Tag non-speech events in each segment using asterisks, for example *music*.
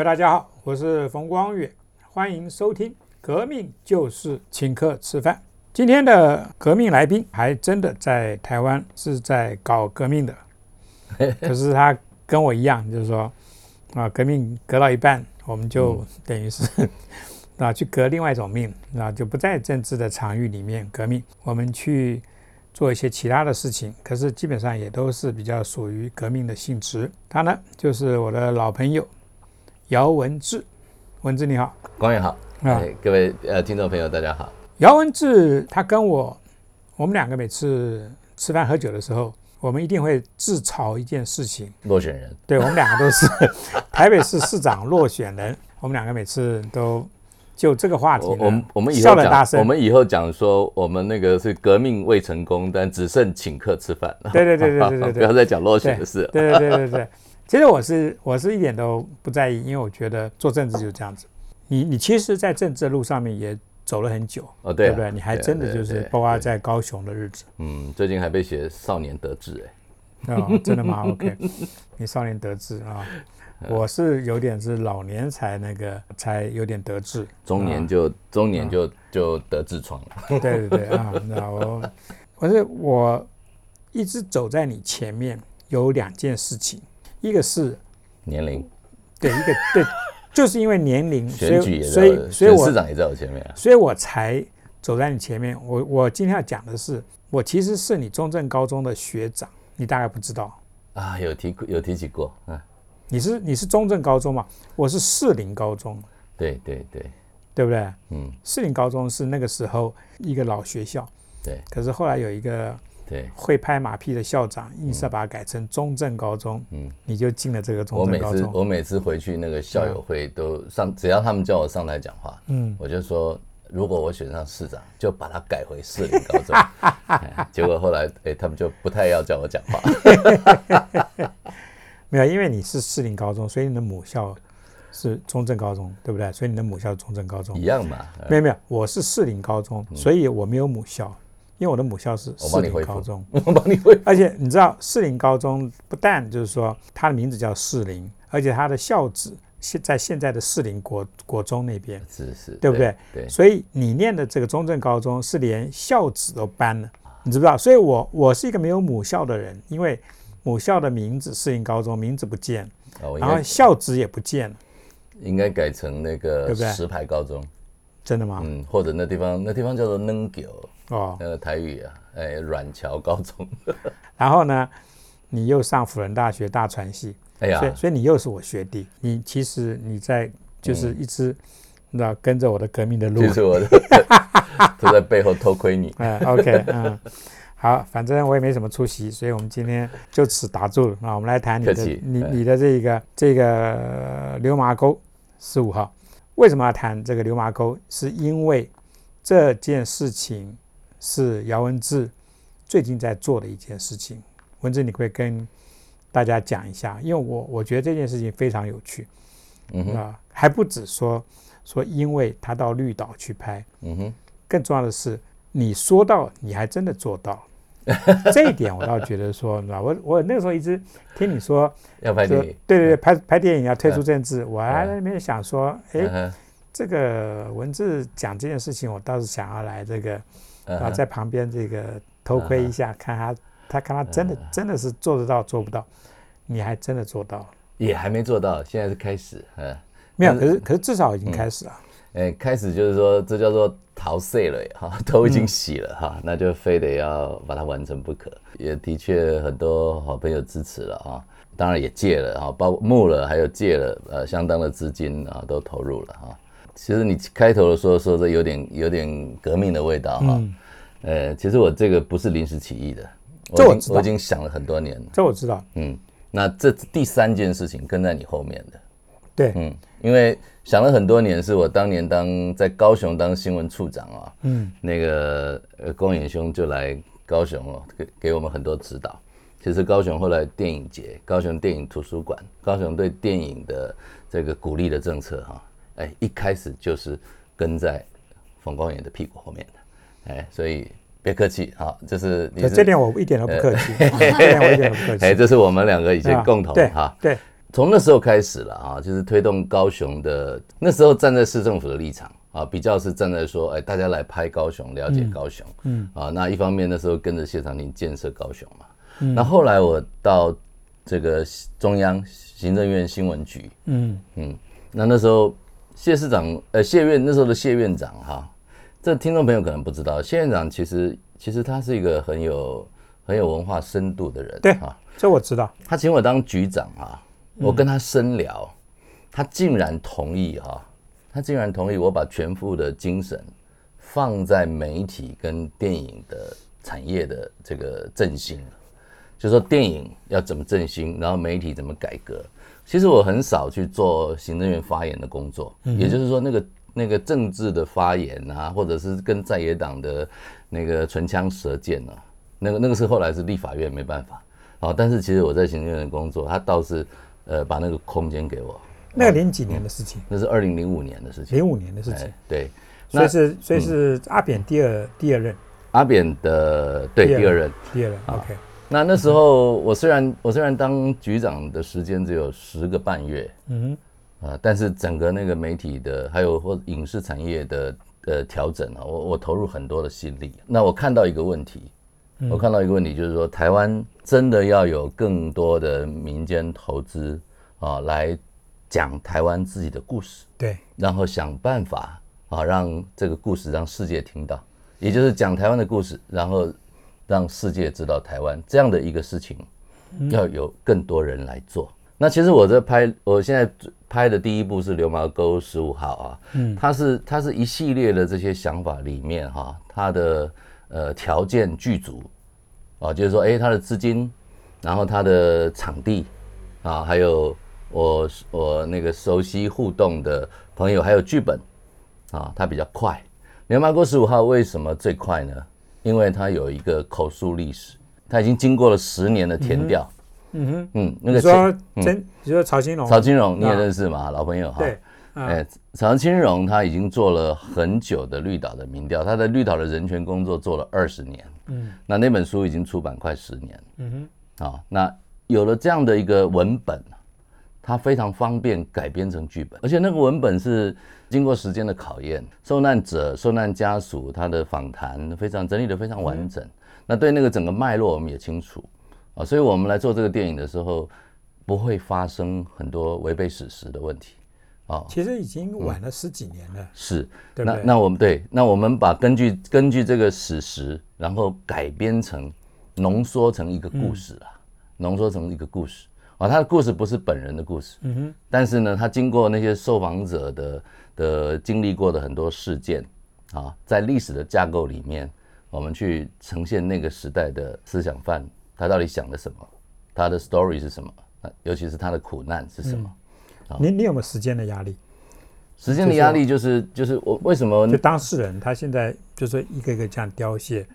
各位大家好，我是冯光远，欢迎收听《革命就是请客吃饭》。今天的革命来宾还真的在台湾是在搞革命的，*laughs* 可是他跟我一样，就是说啊，革命革到一半，我们就等于是 *laughs* 啊去革另外一种命，啊就不在政治的场域里面革命，我们去做一些其他的事情，可是基本上也都是比较属于革命的性质。他呢就是我的老朋友。姚文志，文志你好，光远好，哎，各位呃听众朋友大家好。姚文志他跟我，我们两个每次吃饭喝酒的时候，我们一定会自嘲一件事情。落选人，对我们两个都是 *laughs* 台北市市长落选人，我们两个每次都就这个话题，我们我们以后讲，我们以后讲说我们那个是革命未成功，但只剩请客吃饭。对对对对对对，*laughs* 不要再讲落选的事。对对对对对。其实我是我是一点都不在意，因为我觉得做政治就是这样子。你你其实，在政治路上面也走了很久，哦，对不对？你还真的就是，包括在高雄的日子。嗯，最近还被写少年得志哎。哦，真的吗？*laughs* OK，你少年得志啊？*laughs* 我是有点是老年才那个才有点得志，中年就中年就就得痔疮了。*laughs* 对对对啊，那我我是我一直走在你前面，有两件事情。一个是年龄，对，一个 *laughs* 对，就是因为年龄，所以所以所以我市长也在我前面，所以我才走在你前面。我我今天要讲的是，我其实是你中正高中的学长，你大概不知道啊？有提有提起过，嗯，你是你是中正高中嘛？我是士林高中，对对对，对不对？嗯，士林高中是那个时候一个老学校，对，可是后来有一个。对，会拍马屁的校长硬是把它改成中正高中，嗯，你就进了这个中正高中。我每次我每次回去那个校友会都上，只要他们叫我上台讲话，嗯，我就说如果我选上市长，就把它改回士林高中。*laughs* *laughs* 结果后来哎，他们就不太要叫我讲话。*laughs* 没有，因为你是士林高中，所以你的母校是中正高中，对不对？所以你的母校是中正高中一样嘛？没有没有，我是士林高中，所以我没有母校。因为我的母校是士林高中，*laughs* 我帮你回。而且你知道，士林高中不但就是说它的名字叫士林，而且它的校址现在现在的士林国国中那边，是是，对不对？对。所以你念的这个中正高中是连校址都搬了，你知不知道？所以我我是一个没有母校的人，因为母校的名字士林高中名字不见，然后校址也不见了，应该改成那个石牌高中，真的吗？嗯，或者那地方那地方叫做嫩九。哦，那个台语啊，哎，软桥高中，*laughs* 然后呢，你又上辅仁大学大传系，哎呀，所以所以你又是我学弟，你其实你在就是一直那跟着我的革命的路，就是我的 *laughs* 都在背后偷窥你。嗯，OK，嗯，好，反正我也没什么出息，所以我们今天就此打住了啊。我们来谈你的你你的这个这个流麻沟十五号，为什么要谈这个流麻沟？是因为这件事情。是姚文志最近在做的一件事情，文志，你会跟大家讲一下，因为我我觉得这件事情非常有趣，嗯哼，啊，还不止说说，因为他到绿岛去拍，嗯哼，更重要的是，你说到，你还真的做到，这一点我倒觉得说，吧？我我那个时候一直听你说 *laughs* 要拍电影，对对对，拍拍电影要退出政治，我还在那边想说，哎，这个文字讲这件事情，我倒是想要来这个。然后在旁边这个偷窥一下，看他，他看他真的真的是做得到做不到，你还真的做到了，也还没做到，现在是开始，嗯，没有，可是可是至少已经开始了，哎，开始就是说这叫做逃税了哈，*laughs* 头已经洗了哈，那就非得要把它完成不可，也的确很多好朋友支持了哈，当然也借了哈，包募了还有借了呃相当的资金啊，都投入了哈。其实你开头的时候说这有点有点革命的味道哈，呃，其实我这个不是临时起意的，这我我已经想了很多年，这我知道，嗯，那这第三件事情跟在你后面的，对，嗯，因为想了很多年，是我当年当在高雄当新闻处长啊，嗯，那个呃光远兄就来高雄哦，给给我们很多指导。其实高雄后来电影节、高雄电影图书馆、高雄对电影的这个鼓励的政策哈。哎，一开始就是跟在冯光远的屁股后面的，哎，所以别客气，好，这是这点我一点都不客气，这点我一点都不客 *laughs* 气。哎，这是我们两个以前共同哈，对，从那时候开始了啊，就是推动高雄的那时候站在市政府的立场啊，比较是站在说，哎，大家来拍高雄，了解高雄，嗯。啊，那一方面那时候跟着谢长廷建设高雄嘛，嗯。那后来我到这个中央行政院新闻局，嗯。嗯，那那时候谢市长，呃，谢院那时候的谢院长哈，这听众朋友可能不知道，谢院长其实其实他是一个很有很有文化深度的人，对啊。这我知道，他请我当局长啊，我跟他深聊，他竟然同意哈，他竟然同意我把全副的精神放在媒体跟电影的产业的这个振兴，就说电影要怎么振兴，然后媒体怎么改革。其实我很少去做行政院发言的工作，也就是说那个那个政治的发言啊，或者是跟在野党的那个唇枪舌剑啊，那个那个是后来是立法院没办法。哦，但是其实我在行政院工作，他倒是，呃，把那个空间给我。那个零几年的事情？那是二零零五年的事情。零五年的事情。对。所以是所以是阿扁第二第二任。阿扁的对第二任。第二任。OK。那那时候我虽然我虽然当局长的时间只有十个半月，嗯哼，啊，但是整个那个媒体的还有或影视产业的呃调整啊，我我投入很多的心力。那我看到一个问题。我看到一个问题，就是说台湾真的要有更多的民间投资啊，来讲台湾自己的故事，对，然后想办法啊，让这个故事让世界听到，也就是讲台湾的故事，然后让世界知道台湾这样的一个事情，要有更多人来做。那其实我在拍，我现在拍的第一部是《流氓沟十五号》啊，嗯，它是它是一系列的这些想法里面哈，它的。呃，条件具足，啊，就是说，哎，它的资金，然后它的场地，啊，还有我我那个熟悉互动的朋友，还有剧本，啊，它比较快。《流氓沟十五号》为什么最快呢？因为他有一个口述历史，他已经经过了十年的填调。嗯哼，嗯，那个说真，你说曹金荣，曹金荣你也认识嘛，老朋友哈。对。哎，曹金荣他已经做了很久的绿岛的民调，他在绿岛的人权工作做了二十年。嗯，那那本书已经出版快十年。嗯哼，啊，那有了这样的一个文本，它非常方便改编成剧本，而且那个文本是经过时间的考验，受难者、受难家属他的访谈非常整理的非常完整。那对那个整个脉络我们也清楚啊，所以我们来做这个电影的时候，不会发生很多违背史实的问题。哦，其实已经晚了十几年了。是，那那我们对，那我们把根据根据这个史实，然后改编成浓缩成一个故事啊，浓缩成一个故事啊。他的故事不是本人的故事，嗯哼，但是呢，他经过那些受访者的的经历过的很多事件啊，在历史的架构里面，我们去呈现那个时代的思想犯他到底想的什么，他的 story 是什么，尤其是他的苦难是什么。你你有没有时间的压力？时间的压力就是就是我为什么就当事人他现在就是一个一个这样凋谢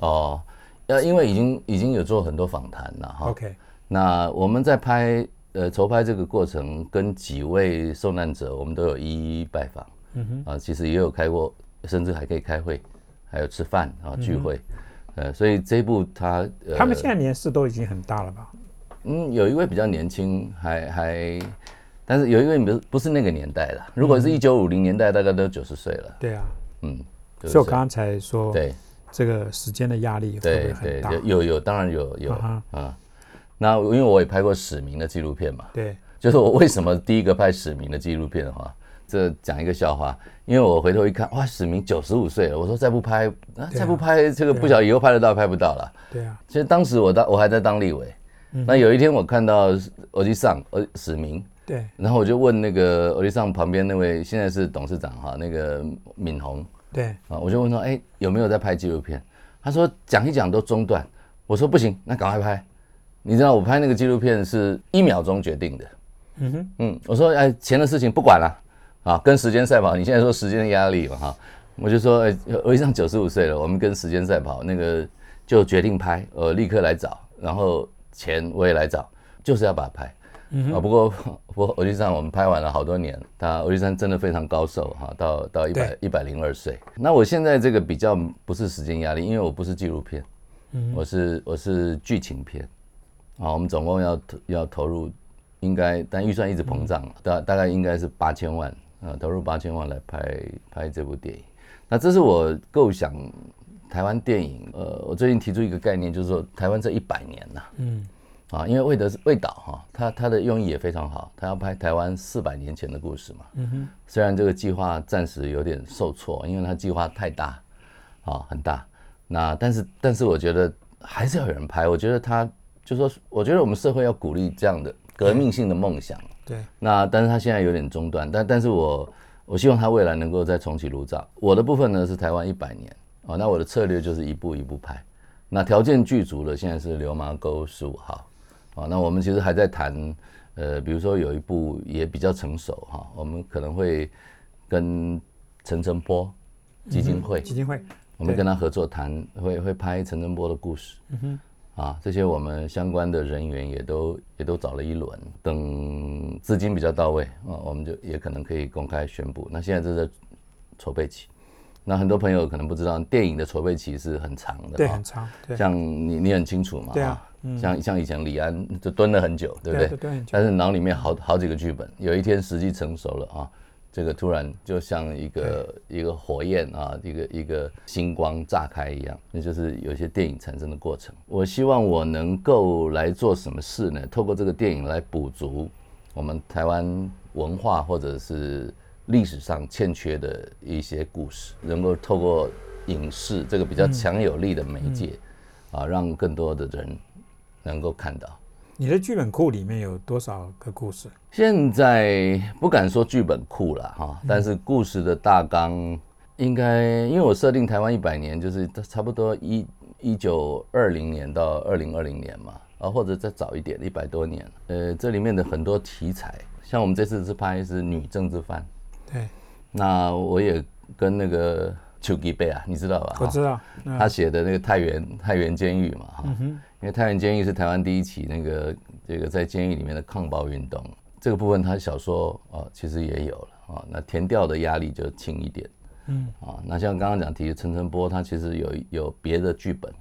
哦，呃，因为已经已经有做很多访谈了哈。OK，那我们在拍呃筹拍这个过程，跟几位受难者，我们都有一一拜访。嗯哼啊，其实也有开过，甚至还可以开会，还有吃饭啊聚会。呃，所以这一部他他们现在年事都已经很大了吧？嗯，有一位比较年轻，还还。但是有一位不是不是那个年代了，如果是一九五零年代，大概都九十岁了。对啊，嗯，所以我刚才说，对这个时间的压力会很大。有有，当然有有啊。那因为我也拍过史明的纪录片嘛，对，就是我为什么第一个拍史明的纪录片的话，这讲一个笑话，因为我回头一看，哇，史明九十五岁了，我说再不拍，啊再不拍这个不晓得以后拍得到拍不到了。对啊，其实当时我当我还在当立委，那有一天我看到我去上呃史明。对，然后我就问那个欧丽桑旁边那位现在是董事长哈，那个敏宏，对啊，我就问说，哎，有没有在拍纪录片？他说讲一讲都中断。我说不行，那赶快拍。你知道我拍那个纪录片是一秒钟决定的。嗯哼，嗯，我说哎，钱的事情不管了啊，跟时间赛跑。你现在说时间的压力嘛哈，我就说哎，欧丽桑九十五岁了，我们跟时间赛跑，那个就决定拍，我，立刻来找，然后钱我也来找，就是要把它拍。啊，不过 *laughs* 不过，欧丽山我们拍完了好多年，他欧丽山真的非常高寿哈，到到一百一百零二岁。那我现在这个比较不是时间压力，因为我不是纪录片，我是我是剧情片，啊，我们总共要要投入应该，但预算一直膨胀，大大概应该是八千万啊，投入八千万来拍拍这部电影。那这是我构想台湾电影。呃，我最近提出一个概念，就是说台湾这一百年呐，嗯，啊，因为魏德是魏导哈，他他的用意也非常好，他要拍台湾四百年前的故事嘛。嗯哼。虽然这个计划暂时有点受挫，因为他计划太大，啊，很大。那但是但是我觉得还是要有人拍。我觉得他就说，我觉得我们社会要鼓励这样的。革命性的梦想，对，那但是他现在有点中断，但但是我我希望他未来能够再重启炉灶。我的部分呢是台湾一百年啊，那我的策略就是一步一步拍。那条件具足了，现在是流麻沟十五号啊，那我们其实还在谈，呃，比如说有一部也比较成熟哈，我们可能会跟陈澄波基金会基金会，我们跟他合作谈，会会拍陈澄波的故事。嗯哼。啊，这些我们相关的人员也都也都找了一轮，等资金比较到位啊，我们就也可能可以公开宣布。那现在正在筹备期，那很多朋友可能不知道，电影的筹备期是很长的，对，很长。像你你很清楚嘛，对啊，像像以前李安就蹲了很久，对不对？对，但是脑里面好好几个剧本，有一天时机成熟了啊。这个突然就像一个一个火焰啊，一个一个星光炸开一样，那就是有些电影产生的过程。我希望我能够来做什么事呢？透过这个电影来补足我们台湾文化或者是历史上欠缺的一些故事，能够透过影视这个比较强有力的媒介啊，让更多的人能够看到。你的剧本库里面有多少个故事？现在不敢说剧本库了哈，但是故事的大纲应该，因为我设定台湾一百年，就是差不多一一九二零年到二零二零年嘛，啊或者再早一点，一百多年。呃，这里面的很多题材，像我们这次是拍是女政治犯，对，那我也跟那个丘吉贝啊，你知道吧？我知道，他写的那个太原太原监狱嘛，哈。因为太原监狱是台湾第一起那个这个在监狱里面的抗暴运动，这个部分他小说啊其实也有了啊，那填调的压力就轻一点，嗯。啊，那像刚刚讲提的陈澄波，他其实有有别的剧本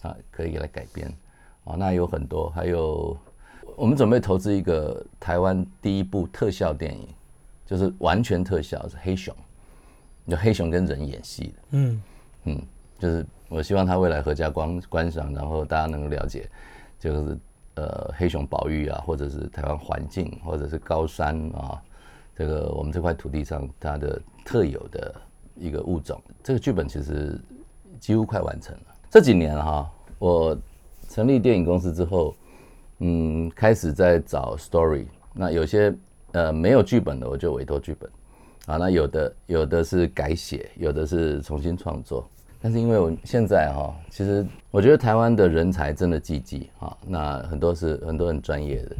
啊可以来改编。啊，那有很多，还有我们准备投资一个台湾第一部特效电影，就是完全特效是黑熊，就黑熊跟人演戏的，嗯。嗯，就是。我希望他未来合家观观赏，然后大家能够了解，就是呃黑熊保育啊，或者是台湾环境，或者是高山啊，这个我们这块土地上它的特有的一个物种。这个剧本其实几乎快完成了。这几年哈，我成立电影公司之后，嗯，开始在找 story。那有些呃没有剧本的，我就委托剧本啊。那有的有的是改写，有的是重新创作。但是因为我现在哈，其实我觉得台湾的人才真的济济啊，那很多是很多很专业的，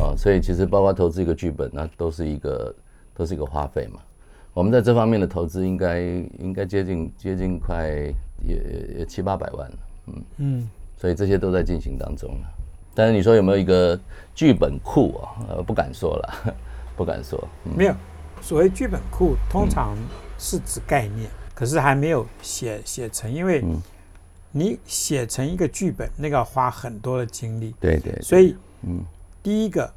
哦，所以其实包括投资一个剧本，那都是一个都是一个花费嘛。我们在这方面的投资应该应该接近接近快也也七八百万了，嗯嗯，所以这些都在进行当中了。但是你说有没有一个剧本库啊？呃，不敢说了，*laughs* 不敢说。没有，所谓剧本库通常是指概念。可是还没有写写成，因为你写成一个剧本，那个要花很多的精力。对对。所以，嗯，第一个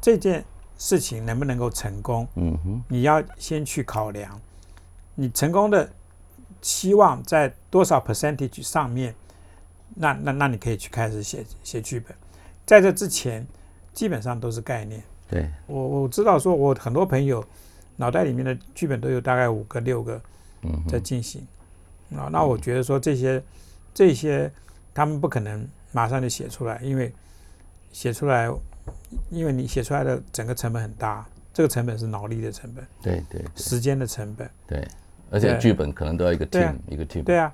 这件事情能不能够成功，嗯哼，你要先去考量，你成功的期望在多少 percentage 上面，那那那你可以去开始写写剧本。在这之前，基本上都是概念。对。我我知道，说我很多朋友脑袋里面的剧本都有大概五个六个。在进行。啊，那我觉得说这些这些他们不可能马上就写出来，因为写出来，因为你写出来的整个成本很大，这个成本是脑力的成本，对对，时间的成本，对，而且剧本可能都要一个 team 一个 team，对啊，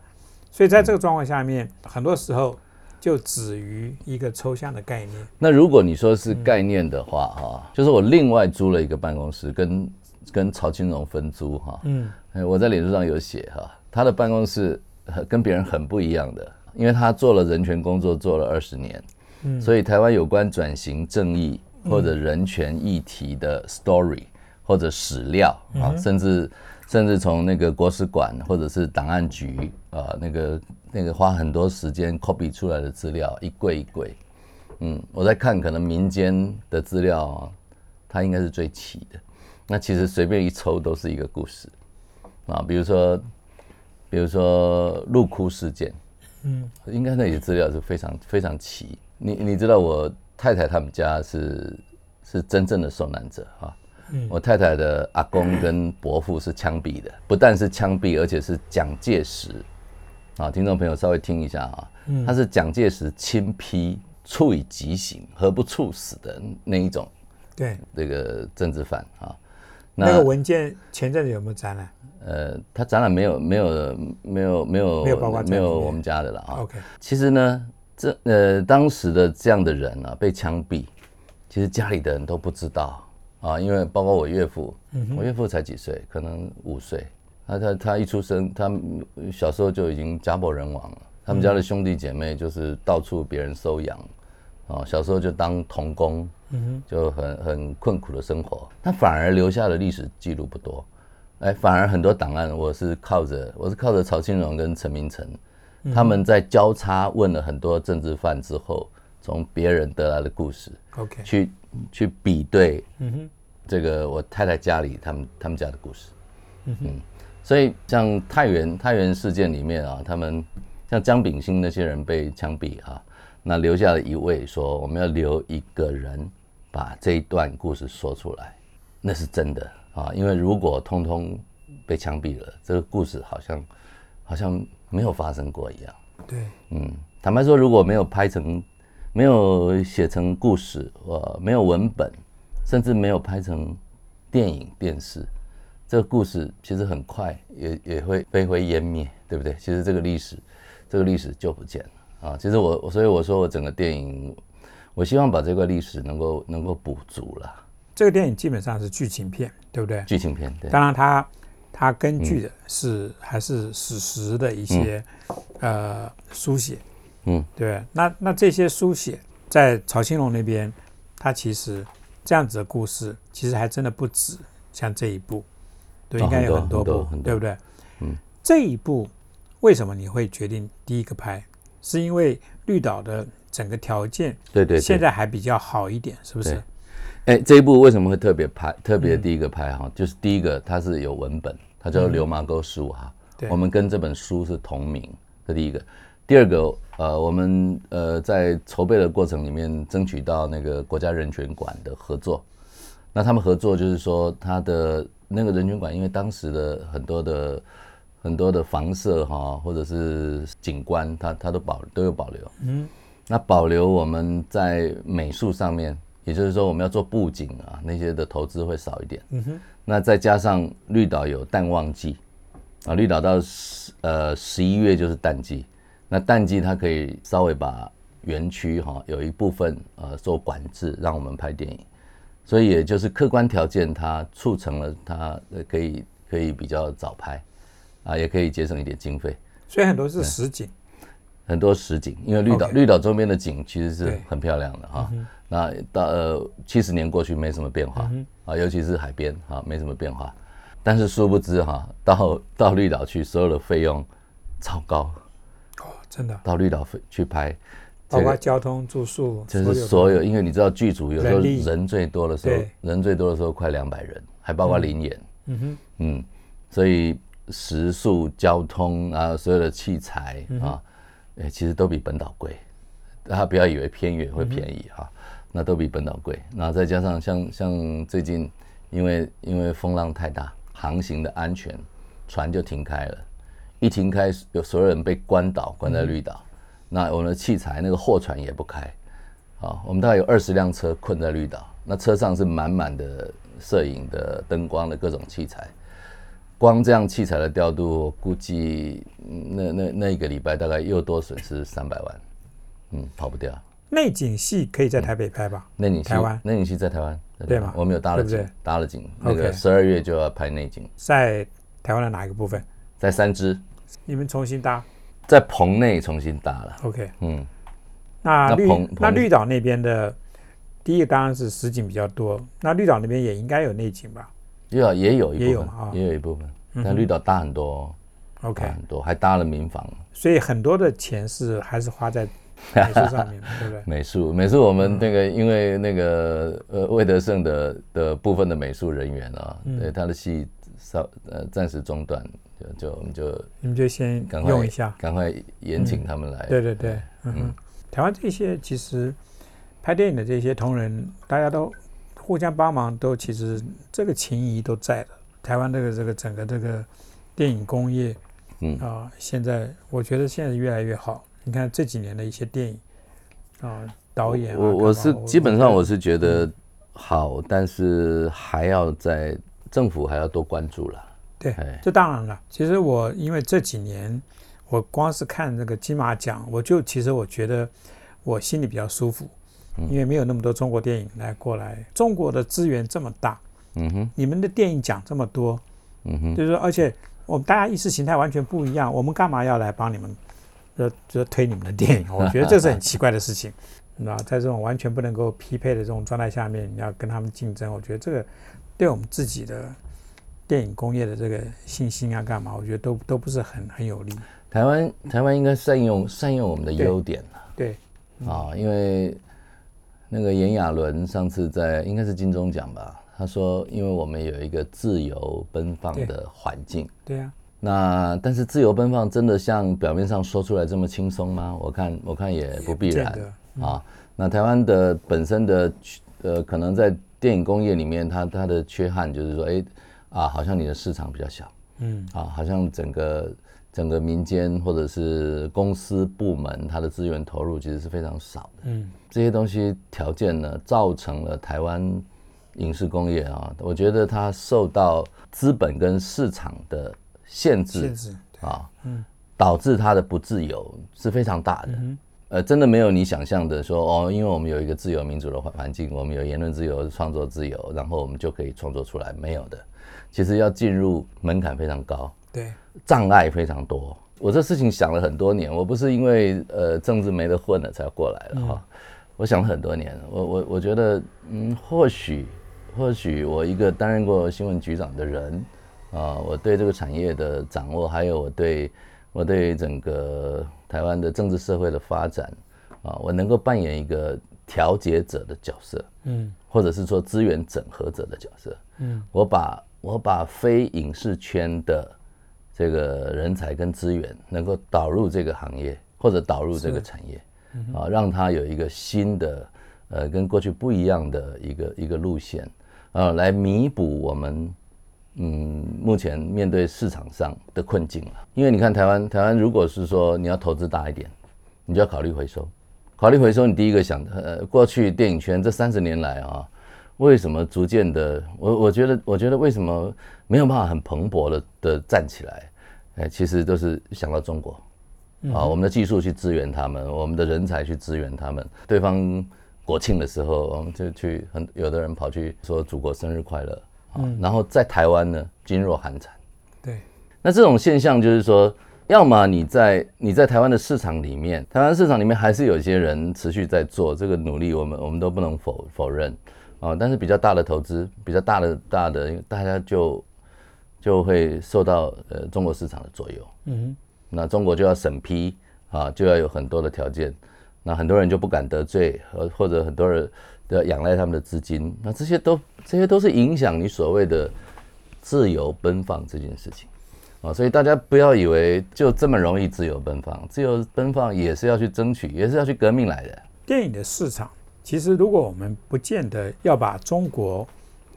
所以在这个状况下面，很多时候就止于一个抽象的概念。那如果你说是概念的话，哈，就是我另外租了一个办公室跟。跟曹金荣分租哈，嗯，我在脸书上有写哈，他的办公室跟别人很不一样的，因为他做了人权工作做了二十年，嗯，所以台湾有关转型正义或者人权议题的 story 或者史料啊，甚至甚至从那个国史馆或者是档案局啊，那个那个花很多时间 copy 出来的资料一柜一柜，嗯，我在看可能民间的资料啊，它应该是最齐的。那其实随便一抽都是一个故事啊，比如说，比如说入窟事件，嗯，应该那些资料是非常非常齐。你你知道我太太他们家是是真正的受难者啊，我太太的阿公跟伯父是枪毙的，不但是枪毙，而且是蒋介石啊，听众朋友稍微听一下啊，他是蒋介石亲批处以极刑何不处死的那一种，对，这个政治犯啊。那个文件前阵子有没有展览？呃，他展览没有，没有，没有，没有，没有包括没有我们家的了啊。OK，其实呢，这呃当时的这样的人啊，被枪毙，其实家里的人都不知道啊，因为包括我岳父，我岳父才几岁，可能五岁，他他他一出生，他小时候就已经家破人亡了，他们家的兄弟姐妹就是到处别人收养。哦，小时候就当童工，嗯哼，就很很困苦的生活。他反而留下的历史记录不多，哎，反而很多档案我是靠着，我是靠着曹庆荣跟陈明诚，他们在交叉问了很多政治犯之后，从别人得来的故事，OK，去去比对，嗯哼，这个我太太家里他们他们家的故事，嗯哼，所以像太原太原事件里面啊，他们像江炳新那些人被枪毙哈。那留下了一位说，我们要留一个人把这一段故事说出来，那是真的啊！因为如果通通被枪毙了，这个故事好像好像没有发生过一样。对，嗯，坦白说，如果没有拍成、没有写成故事，呃，没有文本，甚至没有拍成电影、电视，这个故事其实很快也也会飞灰烟灭，对不对？其实这个历史，这个历史就不见了。啊，其实我我所以我说我整个电影，我希望把这个历史能够能够补足了。这个电影基本上是剧情片，对不对？剧情片，对。当然，它它根据的是还是史实的一些呃书写，嗯，对。那那这些书写在曹兴龙那边，他其实这样子的故事，其实还真的不止像这一部，对，应该有很多部，对不对？嗯，这一部为什么你会决定第一个拍？是因为绿岛的整个条件，对对，现在还比较好一点，是不是？哎，这一部为什么会特别拍？特别第一个拍哈，就是第一个它是有文本，它叫《流麻沟十五号》，我们跟这本书是同名，这第一个。第二个，呃，我们呃在筹备的过程里面争取到那个国家人权馆的合作，那他们合作就是说，他的那个人权馆，因为当时的很多的。很多的房舍哈，或者是景观，它它都保都有保留。嗯，那保留我们在美术上面，也就是说我们要做布景啊，那些的投资会少一点。嗯哼，那再加上绿岛有淡旺季啊，绿岛到十呃十一月就是淡季，那淡季它可以稍微把园区哈有一部分呃做管制，让我们拍电影，所以也就是客观条件它促成了它可以可以比较早拍。啊，也可以节省一点经费，所以很多是实景，很多实景，因为绿岛绿岛周边的景其实是很漂亮的哈。那到呃七十年过去没什么变化啊，尤其是海边啊没什么变化，但是殊不知哈，到到绿岛去所有的费用超高。哦，真的到绿岛去拍，包括交通住宿，就是所有，因为你知道剧组有时候人最多的时候，人最多的时候快两百人，还包括零演，嗯哼，嗯，所以。食宿、交通啊，所有的器材啊，哎，其实都比本岛贵。大家不要以为偏远会便宜哈，那都比本岛贵。那再加上像像最近，因为因为风浪太大，航行的安全，船就停开了。一停开，有所有人被关岛，关在绿岛。那我们的器材，那个货船也不开。啊，我们大概有二十辆车困在绿岛，那车上是满满的摄影的、灯光的各种器材。光这样器材的调度，估计那那那一个礼拜大概又多损失三百万，嗯，跑不掉。内景戏可以在台北拍吧？内景戏，台湾内景戏在台湾，对吗？我们有搭了景，搭了景。那个十二月就要拍内景，在台湾的哪一个部分？在三支。你们重新搭？在棚内重新搭了。OK，嗯。那绿那绿岛那边的第一个当然是实景比较多，那绿岛那边也应该有内景吧？绿岛也有一部分，也有一部分，但绿岛大很多，OK，很多，还搭了民房，所以很多的钱是还是花在 *laughs* 美术上面，对不对？美术，美术，我们那个因为那个呃魏德胜的的部分的美术人员啊，对他的戏稍呃暂时中断，就就我们就你们就先用一下，赶快延请他们来。对对对，嗯，台湾这些其实拍电影的这些同仁，大家都互相帮忙，都其实这个情谊都在的。台湾这个这个整个这个电影工业。嗯啊，现在我觉得现在越来越好。你看这几年的一些电影啊，导演，我我是基本上我是觉得好，但是还要在政府还要多关注了。对，这当然了。其实我因为这几年我光是看这个金马奖，我就其实我觉得我心里比较舒服，因为没有那么多中国电影来过来。中国的资源这么大，嗯哼，你们的电影奖这么多，嗯哼，就是说而且。我们大家意识形态完全不一样，我们干嘛要来帮你们，呃，就推你们的电影？*laughs* 我觉得这是很奇怪的事情，那在这种完全不能够匹配的这种状态下面，你要跟他们竞争，我觉得这个对我们自己的电影工业的这个信心啊，干嘛？我觉得都都不是很很有利。台湾台湾应该善用善用我们的优点对，啊，因为那个炎亚纶上次在应该是金钟奖吧。他说：“因为我们有一个自由奔放的环境，对呀。那但是自由奔放真的像表面上说出来这么轻松吗？我看我看也不必然啊。那台湾的本身的呃，可能在电影工业里面，它它的缺憾就是说，哎啊，好像你的市场比较小，嗯啊，好像整个整个民间或者是公司部门，它的资源投入其实是非常少的。嗯，这些东西条件呢，造成了台湾。”影视工业啊，我觉得它受到资本跟市场的限制，限制啊，嗯，导致它的不自由是非常大的。呃，真的没有你想象的说哦，因为我们有一个自由民主的环环境，我们有言论自由、创作自由，然后我们就可以创作出来，没有的。其实要进入门槛非常高，对，障碍非常多。我这事情想了很多年，我不是因为呃政治没得混了才过来的哈，我想了很多年，我我我觉得嗯，或许。或许我一个担任过新闻局长的人，啊，我对这个产业的掌握，还有我对我对整个台湾的政治社会的发展，啊，我能够扮演一个调节者的角色，嗯，或者是说资源整合者的角色，嗯，我把我把非影视圈的这个人才跟资源能够导入这个行业，或者导入这个产业，啊，让它有一个新的，呃，跟过去不一样的一个一个路线。啊，来弥补我们，嗯，目前面对市场上的困境了。因为你看台湾，台湾如果是说你要投资大一点，你就要考虑回收。考虑回收，你第一个想，呃，过去电影圈这三十年来啊，为什么逐渐的，我我觉得，我觉得为什么没有办法很蓬勃的的站起来？哎，其实都是想到中国，啊，我们的技术去支援他们，我们的人才去支援他们，对方。国庆的时候，我们就去很有的人跑去说祖国生日快乐啊，然后在台湾呢噤若寒蝉。对，那这种现象就是说，要么你在你在台湾的市场里面，台湾市场里面还是有一些人持续在做这个努力，我们我们都不能否否认啊。但是比较大的投资，比较大的大的，大家就就会受到呃中国市场的左右。嗯，那中国就要审批啊，就要有很多的条件。那很多人就不敢得罪，或或者很多人都要仰赖他们的资金，那这些都这些都是影响你所谓的自由奔放这件事情啊，所以大家不要以为就这么容易自由奔放，自由奔放也是要去争取，也是要去革命来的。电影的市场，其实如果我们不见得要把中国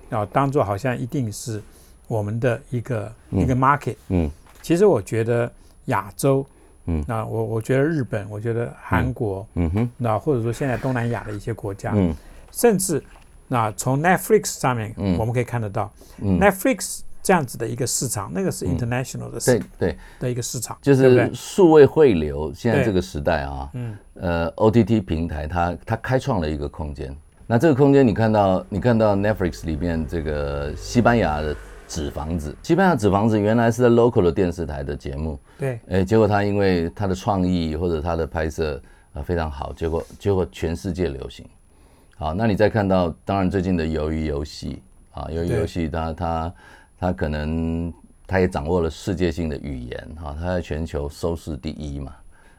啊当做好像一定是我们的一个一个 market，嗯，其实我觉得亚洲。嗯，那我我觉得日本，我觉得韩国，嗯。哼，那或者说现在东南亚的一些国家，嗯，甚至那从 Netflix 上面，嗯，我们可以看得到嗯，Netflix 这样子的一个市场，那个是 international 的对对。的一个市场，就是数位汇流，现在这个时代啊，嗯，呃，OTT 平台它它开创了一个空间，那这个空间你看到你看到 Netflix 里面这个西班牙的。纸房子，西班牙纸房子原来是在 local 的电视台的节目，对，哎，结果他因为他的创意或者他的拍摄啊非常好，结果结果全世界流行。好，那你再看到，当然最近的鱿鱼游戏啊，鱿鱼游戏，它它它可能它也掌握了世界性的语言哈，它在全球收视第一嘛。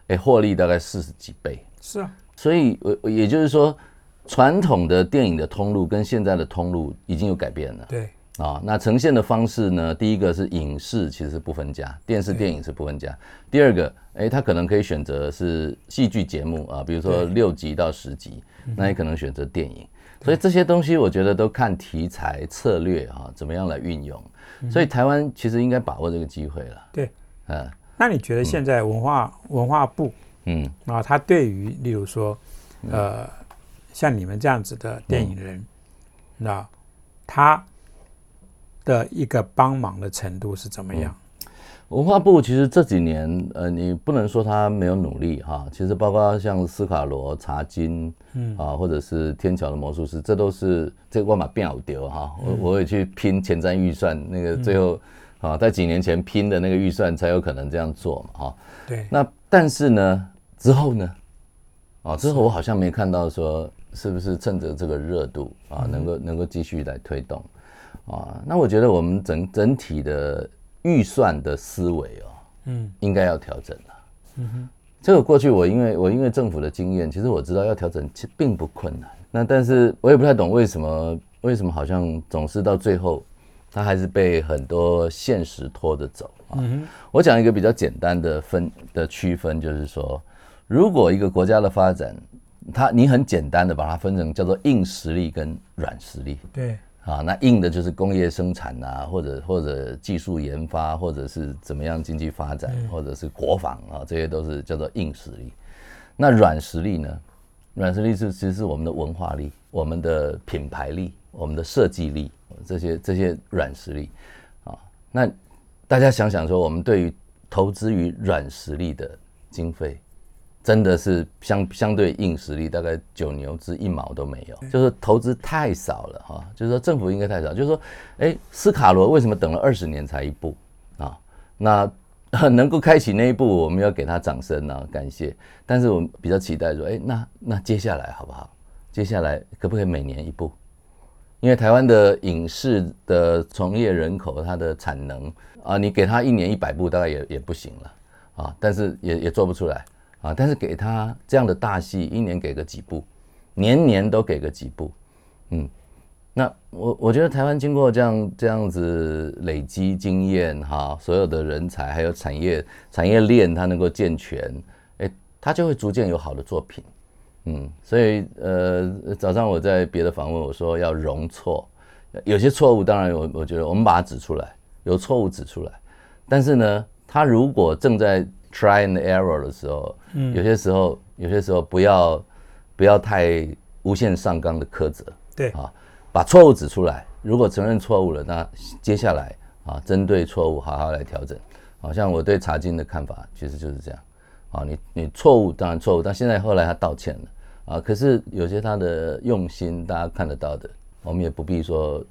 哎，获利大概四十几倍。是啊，所以我也就是说，传统的电影的通路跟现在的通路已经有改变了。对。啊，那呈现的方式呢？第一个是影视，其实是不分家，电视电影是不分家。第二个，哎，他可能可以选择是戏剧节目啊，比如说六集到十集，那也可能选择电影。所以这些东西，我觉得都看题材策略啊，怎么样来运用。所以台湾其实应该把握这个机会了。对，嗯。那你觉得现在文化文化部，嗯，啊，他对于例如说，呃，像你们这样子的电影人，那他。的一个帮忙的程度是怎么样？文化部其实这几年，呃，你不能说他没有努力哈。其实包括像斯卡罗、查金，嗯啊，或者是天桥的魔术师，这都是这个万马变好丢哈。我我也去拼前瞻预算，那个最后啊，在几年前拼的那个预算才有可能这样做嘛哈。对。那但是呢，之后呢，啊，之后我好像没看到说是不是趁着这个热度啊，能够能够继续来推动。啊，那我觉得我们整整体的预算的思维哦，嗯，应该要调整了。嗯哼，这个过去我因为我因为政府的经验，其实我知道要调整其实并不困难。那但是我也不太懂为什么为什么好像总是到最后，它还是被很多现实拖着走啊。我讲一个比较简单的分的区分，就是说，如果一个国家的发展，它你很简单的把它分成叫做硬实力跟软实力。对。啊，那硬的就是工业生产啊，或者或者技术研发，或者是怎么样经济发展，或者是国防啊，这些都是叫做硬实力。那软实力呢？软实力是其实是我们的文化力、我们的品牌力、我们的设计力，这些这些软实力啊。那大家想想说，我们对于投资于软实力的经费。真的是相相对硬实力，大概九牛之一毛都没有，就是投资太少了哈。就是说政府应该太少，就是说，哎，斯卡罗为什么等了二十年才一部啊？那 *laughs* 能够开启那一步，我们要给他掌声啊，感谢。但是我们比较期待说，哎，那那接下来好不好？接下来可不可以每年一部？因为台湾的影视的从业人口，它的产能啊，你给他一年一百部，大概也也不行了啊。但是也也做不出来。啊！但是给他这样的大戏，一年给个几部，年年都给个几部，嗯，那我我觉得台湾经过这样这样子累积经验哈，所有的人才还有产业产业链它能够健全，哎，它就会逐渐有好的作品，嗯，所以呃，早上我在别的访问我说要容错，有些错误当然我我觉得我们把它指出来，有错误指出来，但是呢，他如果正在 try and error 的时候，嗯有些时候，有些时候不要不要太无限上纲的苛责，对啊，把错误指出来。如果承认错误了，那接下来啊，针对错误好好来调整。好像我对查经的看法其实就是这样啊，你你错误当然错误，但现在后来他道歉了啊，可是有些他的用心大家看得到的，我们也不必说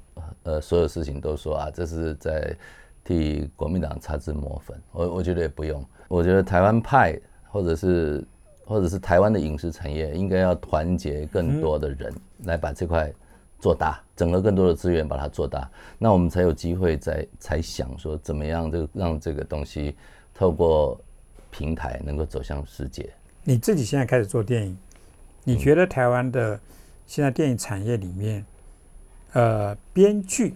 呃所有事情都说啊，这是在替国民党擦脂抹粉。我我觉得也不用。我觉得台湾派，或者是或者是台湾的影视产业，应该要团结更多的人来把这块做大，整合更多的资源把它做大，那我们才有机会在才想说怎么样，就让这个东西透过平台能够走向世界。你自己现在开始做电影，你觉得台湾的现在电影产业里面，呃，编剧，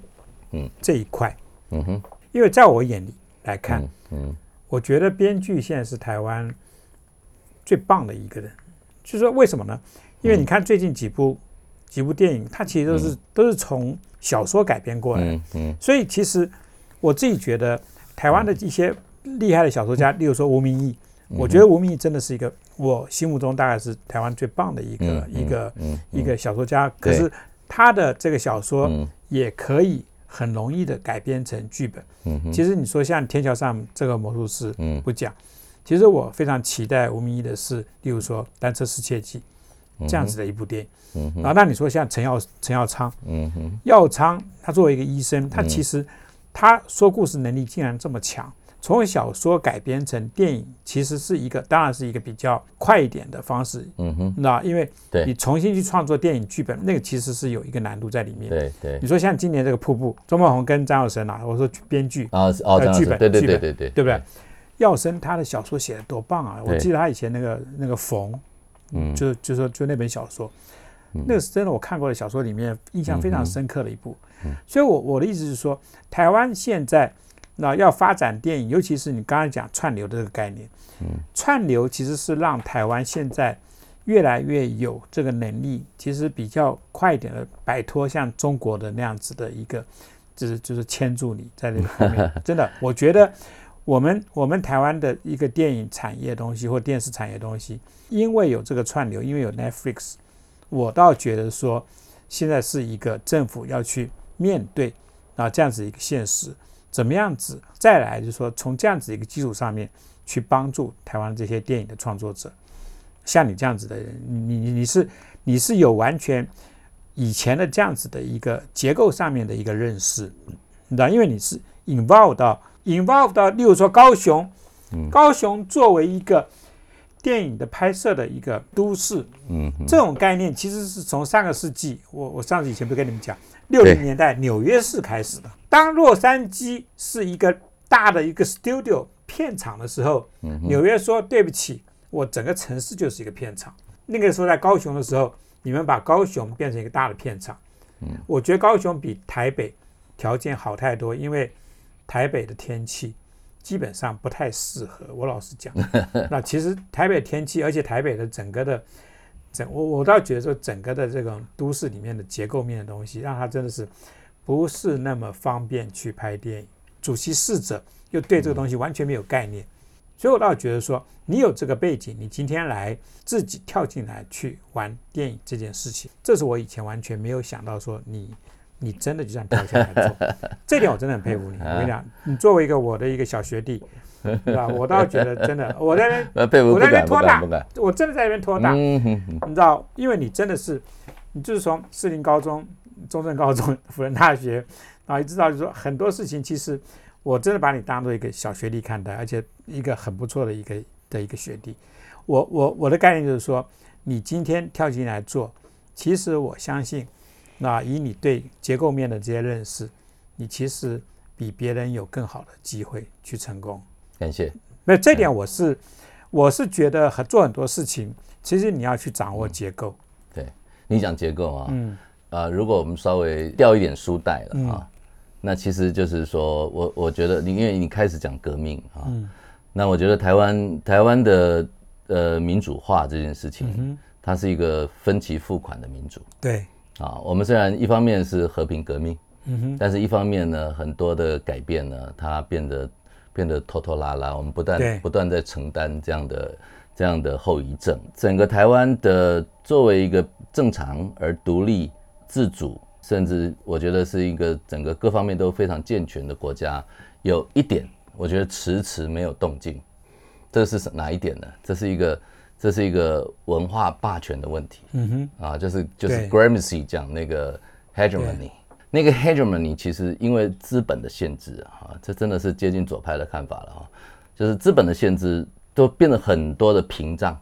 嗯，这一块，嗯哼，因为在我眼里来看，嗯。我觉得编剧现在是台湾最棒的一个人，就是说为什么呢？因为你看最近几部几部电影，它其实都是都是从小说改编过来，嗯嗯，所以其实我自己觉得台湾的一些厉害的小说家，例如说吴明义，我觉得吴明义真的是一个我心目中大概是台湾最棒的一个一个一个小说家。可是他的这个小说也可以。很容易的改编成剧本。嗯，其实你说像《天桥上这个魔术师》，嗯，不讲。其实我非常期待吴明义的是，例如说《单车失窃记》这样子的一部电影。嗯，然后那你说像陈耀陈耀昌，嗯哼，耀昌他作为一个医生，他其实他说故事能力竟然这么强。从小说改编成电影，其实是一个，当然是一个比较快一点的方式。嗯哼，那因为你重新去创作电影剧本，那个其实是有一个难度在里面。对对。你说像今年这个瀑布，周梦红跟张友生啊，我说编剧 *laughs* 啊，哦，剧本，对对对对对，对不对？耀生他的小说写的多棒啊！我记得他以前那个那个冯，嗯，就就说就那本小说，那个是真的我看过的小说里面印象非常深刻的一部。所以，我我的意思是说，台湾现在那要发展电影，尤其是你刚才讲串流的这个概念，嗯，串流其实是让台湾现在越来越有这个能力，其实比较快一点的摆脱像中国的那样子的一个，就是就是牵住你在那个方面。真的，我觉得。我们 *laughs* 我们台湾的一个电影产业东西或电视产业东西，因为有这个串流，因为有 Netflix，我倒觉得说，现在是一个政府要去面对啊这样子一个现实，怎么样子再来就是说从这样子一个基础上面去帮助台湾这些电影的创作者，像你这样子的人，你你你是你是有完全以前的这样子的一个结构上面的一个认识，你知道，因为你是 involve 到。involve 到，例如说高雄，高雄作为一个电影的拍摄的一个都市，嗯，这种概念其实是从上个世纪，我我上次以前不跟你们讲，六零年代纽约市开始的。当洛杉矶是一个大的一个 studio 片场的时候，纽约说对不起，我整个城市就是一个片场。那个时候在高雄的时候，你们把高雄变成一个大的片场，嗯，我觉得高雄比台北条件好太多，因为。台北的天气基本上不太适合我，老实讲。*laughs* 那其实台北天气，而且台北的整个的整，我我倒觉得说整个的这种都市里面的结构面的东西，让它真的是不是那么方便去拍电影。主席逝者又对这个东西完全没有概念，所以我倒觉得说，你有这个背景，你今天来自己跳进来去玩电影这件事情，这是我以前完全没有想到说你。你真的就这样跳下来做，*laughs* 这点我真的很佩服你。*laughs* 我跟你讲，你作为一个我的一个小学弟，对吧？我倒觉得真的，我在那边，我在那边拖大，我真的在那边拖大。你知道，因为你真的是，你就是从士林高中、中正高中、辅仁大学，*laughs* 然后一直到就说很多事情，其实我真的把你当做一个小学弟看待，而且一个很不错的一个的一个学弟。我我我的概念就是说，你今天跳进来做，其实我相信。那以你对结构面的这些认识，你其实比别人有更好的机会去成功。感谢。那这点我是我是觉得很做很多事情，其实你要去掌握结构。对你讲结构啊，嗯啊，如果我们稍微掉一点书袋了啊，那其实就是说我我觉得你因为你开始讲革命啊，那我觉得台湾台湾的呃民主化这件事情，它是一个分期付款的民主。对。啊，我们虽然一方面是和平革命，嗯哼，但是一方面呢，很多的改变呢，它变得变得拖拖拉拉，我们不断不断在承担这样的这样的后遗症。整个台湾的作为一个正常而独立自主，甚至我觉得是一个整个各方面都非常健全的国家，有一点我觉得迟迟没有动静，这是哪一点呢？这是一个。这是一个文化霸权的问题，嗯哼，啊，就是就是 Gramsci 讲那个 hegemony，那个 hegemony 其实因为资本的限制啊，这真的是接近左派的看法了哈，就是资本的限制都变得很多的屏障，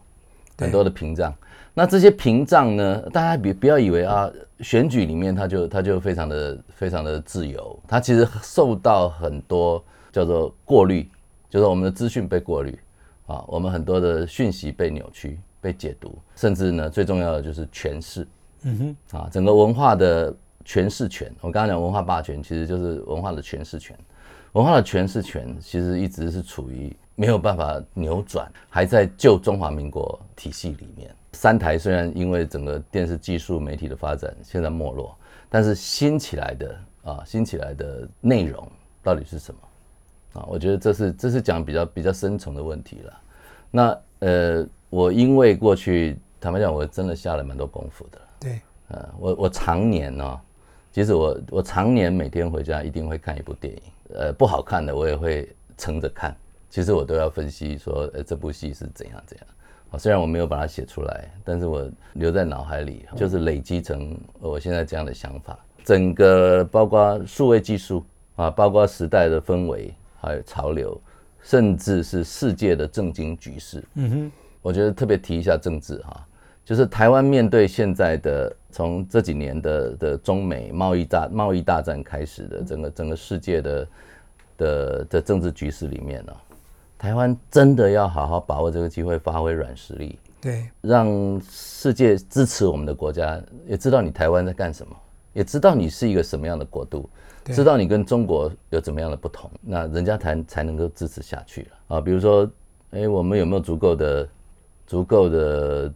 很多的屏障。那这些屏障呢，大家别不要以为啊，选举里面它就它就非常的非常的自由，它其实受到很多叫做过滤，就是我们的资讯被过滤。啊，我们很多的讯息被扭曲、被解读，甚至呢，最重要的就是诠释。嗯哼，啊，整个文化的诠释权，我刚刚讲文化霸权，其实就是文化的诠释权。文化的诠释权其实一直是处于没有办法扭转，还在旧中华民国体系里面。三台虽然因为整个电视技术、媒体的发展现在没落，但是新起来的啊，新起来的内容到底是什么？啊，我觉得这是这是讲比较比较深层的问题了。那呃，我因为过去坦白讲，我真的下了蛮多功夫的。对，呃，我我常年呢，其实我我常年每天回家一定会看一部电影，呃，不好看的我也会撑着看。其实我都要分析说，呃，这部戏是怎样怎样。啊，虽然我没有把它写出来，但是我留在脑海里，就是累积成我现在这样的想法。整个包括数位技术啊，包括时代的氛围。还有潮流，甚至是世界的政经局势。嗯哼，我觉得特别提一下政治哈，就是台湾面对现在的从这几年的的中美贸易大贸易大战开始的整个整个世界的的的政治局势里面呢，台湾真的要好好把握这个机会，发挥软实力，对，让世界支持我们的国家，也知道你台湾在干什么，也知道你是一个什么样的国度，知道你跟中国有怎么样的不同，那人家才才能够支持下去了啊。比如说，哎，我们有没有足够的、足够的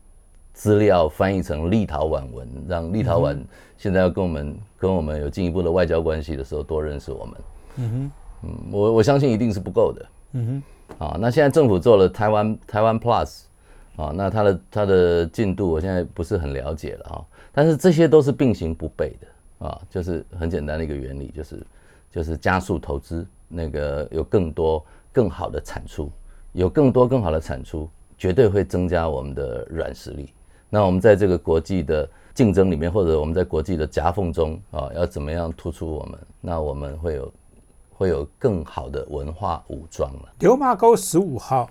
资料翻译成立陶宛文，让立陶宛现在要跟我们、跟我们有进一步的外交关系的时候，多认识我们？嗯哼，嗯，我我相信一定是不够的。嗯哼。啊，那现在政府做了台湾台湾 Plus，啊，那它的它的进度我现在不是很了解了啊，但是这些都是并行不悖的啊，就是很简单的一个原理，就是就是加速投资，那个有更多更好的产出，有更多更好的产出，绝对会增加我们的软实力。那我们在这个国际的竞争里面，或者我们在国际的夹缝中啊，要怎么样突出我们？那我们会有。会有更好的文化武装了。《流马沟十五号》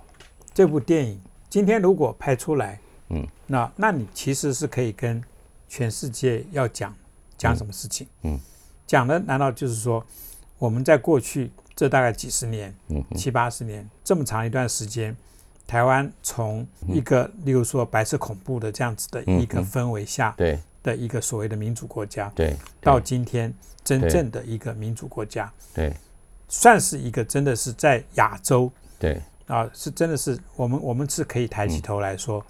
这部电影今天如果拍出来，嗯，那那你其实是可以跟全世界要讲讲什么事情？嗯，讲的难道就是说我们在过去这大概几十年，嗯，七八十年这么长一段时间，台湾从一个例如说白色恐怖的这样子的一个氛围下，对。的一个所谓的民主国家，对，到今天真正的一个民主国家，对。算是一个真的是在亚洲，对。啊，是真的是我们我们是可以抬起头来说，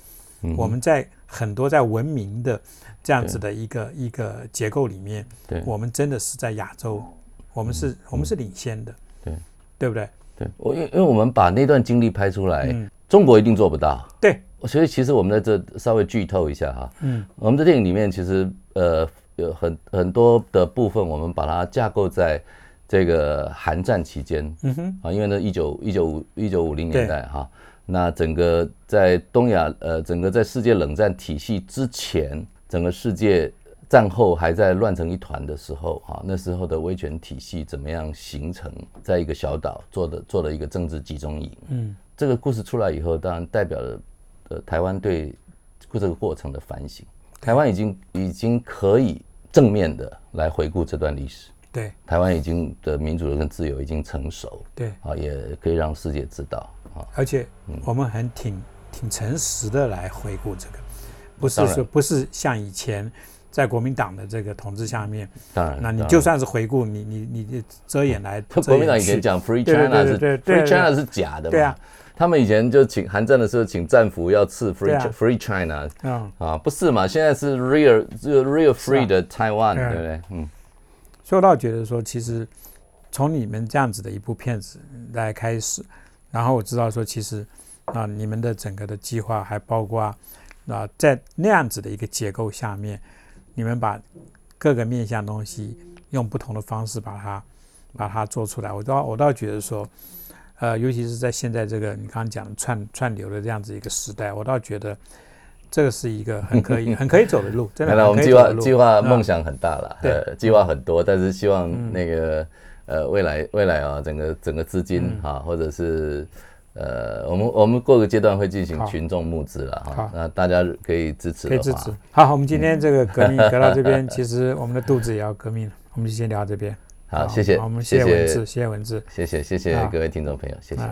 我们在很多在文明的这样子的一个一个结构里面，对，我们真的是在亚洲，我们是我们是领先的，对。对不对？对，我因因为我们把那段经历拍出来，中国一定做不到，对，所以其实我们在这稍微剧透一下哈，嗯，我们的电影里面其实呃有很很多的部分，我们把它架构在。这个韩战期间，嗯哼，啊，因为呢，一九一九五一九五零年代哈，那整个在东亚，呃，整个在世界冷战体系之前，整个世界战后还在乱成一团的时候，哈，那时候的威权体系怎么样形成，在一个小岛做的做了一个政治集中营，嗯，这个故事出来以后，当然代表了呃台湾对这个过程的反省，台湾已经已经可以正面的来回顾这段历史。对，台湾已经的民主跟自由已经成熟，对。啊，也可以让世界知道啊。而且我们很挺挺诚实的来回顾这个，不是说不是像以前在国民党的这个统治下面，当然，那你就算是回顾，你你你遮掩来，国民党以前讲 Free China 是 Free China 是假的嘛？对啊，他们以前就请韩战的时候请战俘要赐 Free Free China，嗯。啊，不是嘛？现在是 Real Real Free 的 Taiwan，对不对？嗯。所以我倒觉得说，其实从你们这样子的一部片子来开始，然后我知道说，其实啊，你们的整个的计划还包括啊，在那样子的一个结构下面，你们把各个面向东西用不同的方式把它把它做出来。我倒我倒觉得说，呃，尤其是在现在这个你刚刚讲串串流的这样子一个时代，我倒觉得。这个是一个很可以、*laughs* 很可以走的路，真的。来，我们计划计划梦想很大了，对，计划很多，但是希望那个呃未来未来啊，整个整个资金哈，或者是呃，我们我们过个阶段会进行群众募资了哈，那大家可以支持，可以支持。好，我们今天这个革命 *laughs* 革到这边，其实我们的肚子也要革命了，我们就先聊到这边。好，谢谢，我们谢谢文字，谢谢文字，谢谢谢谢各位听众朋友，谢谢。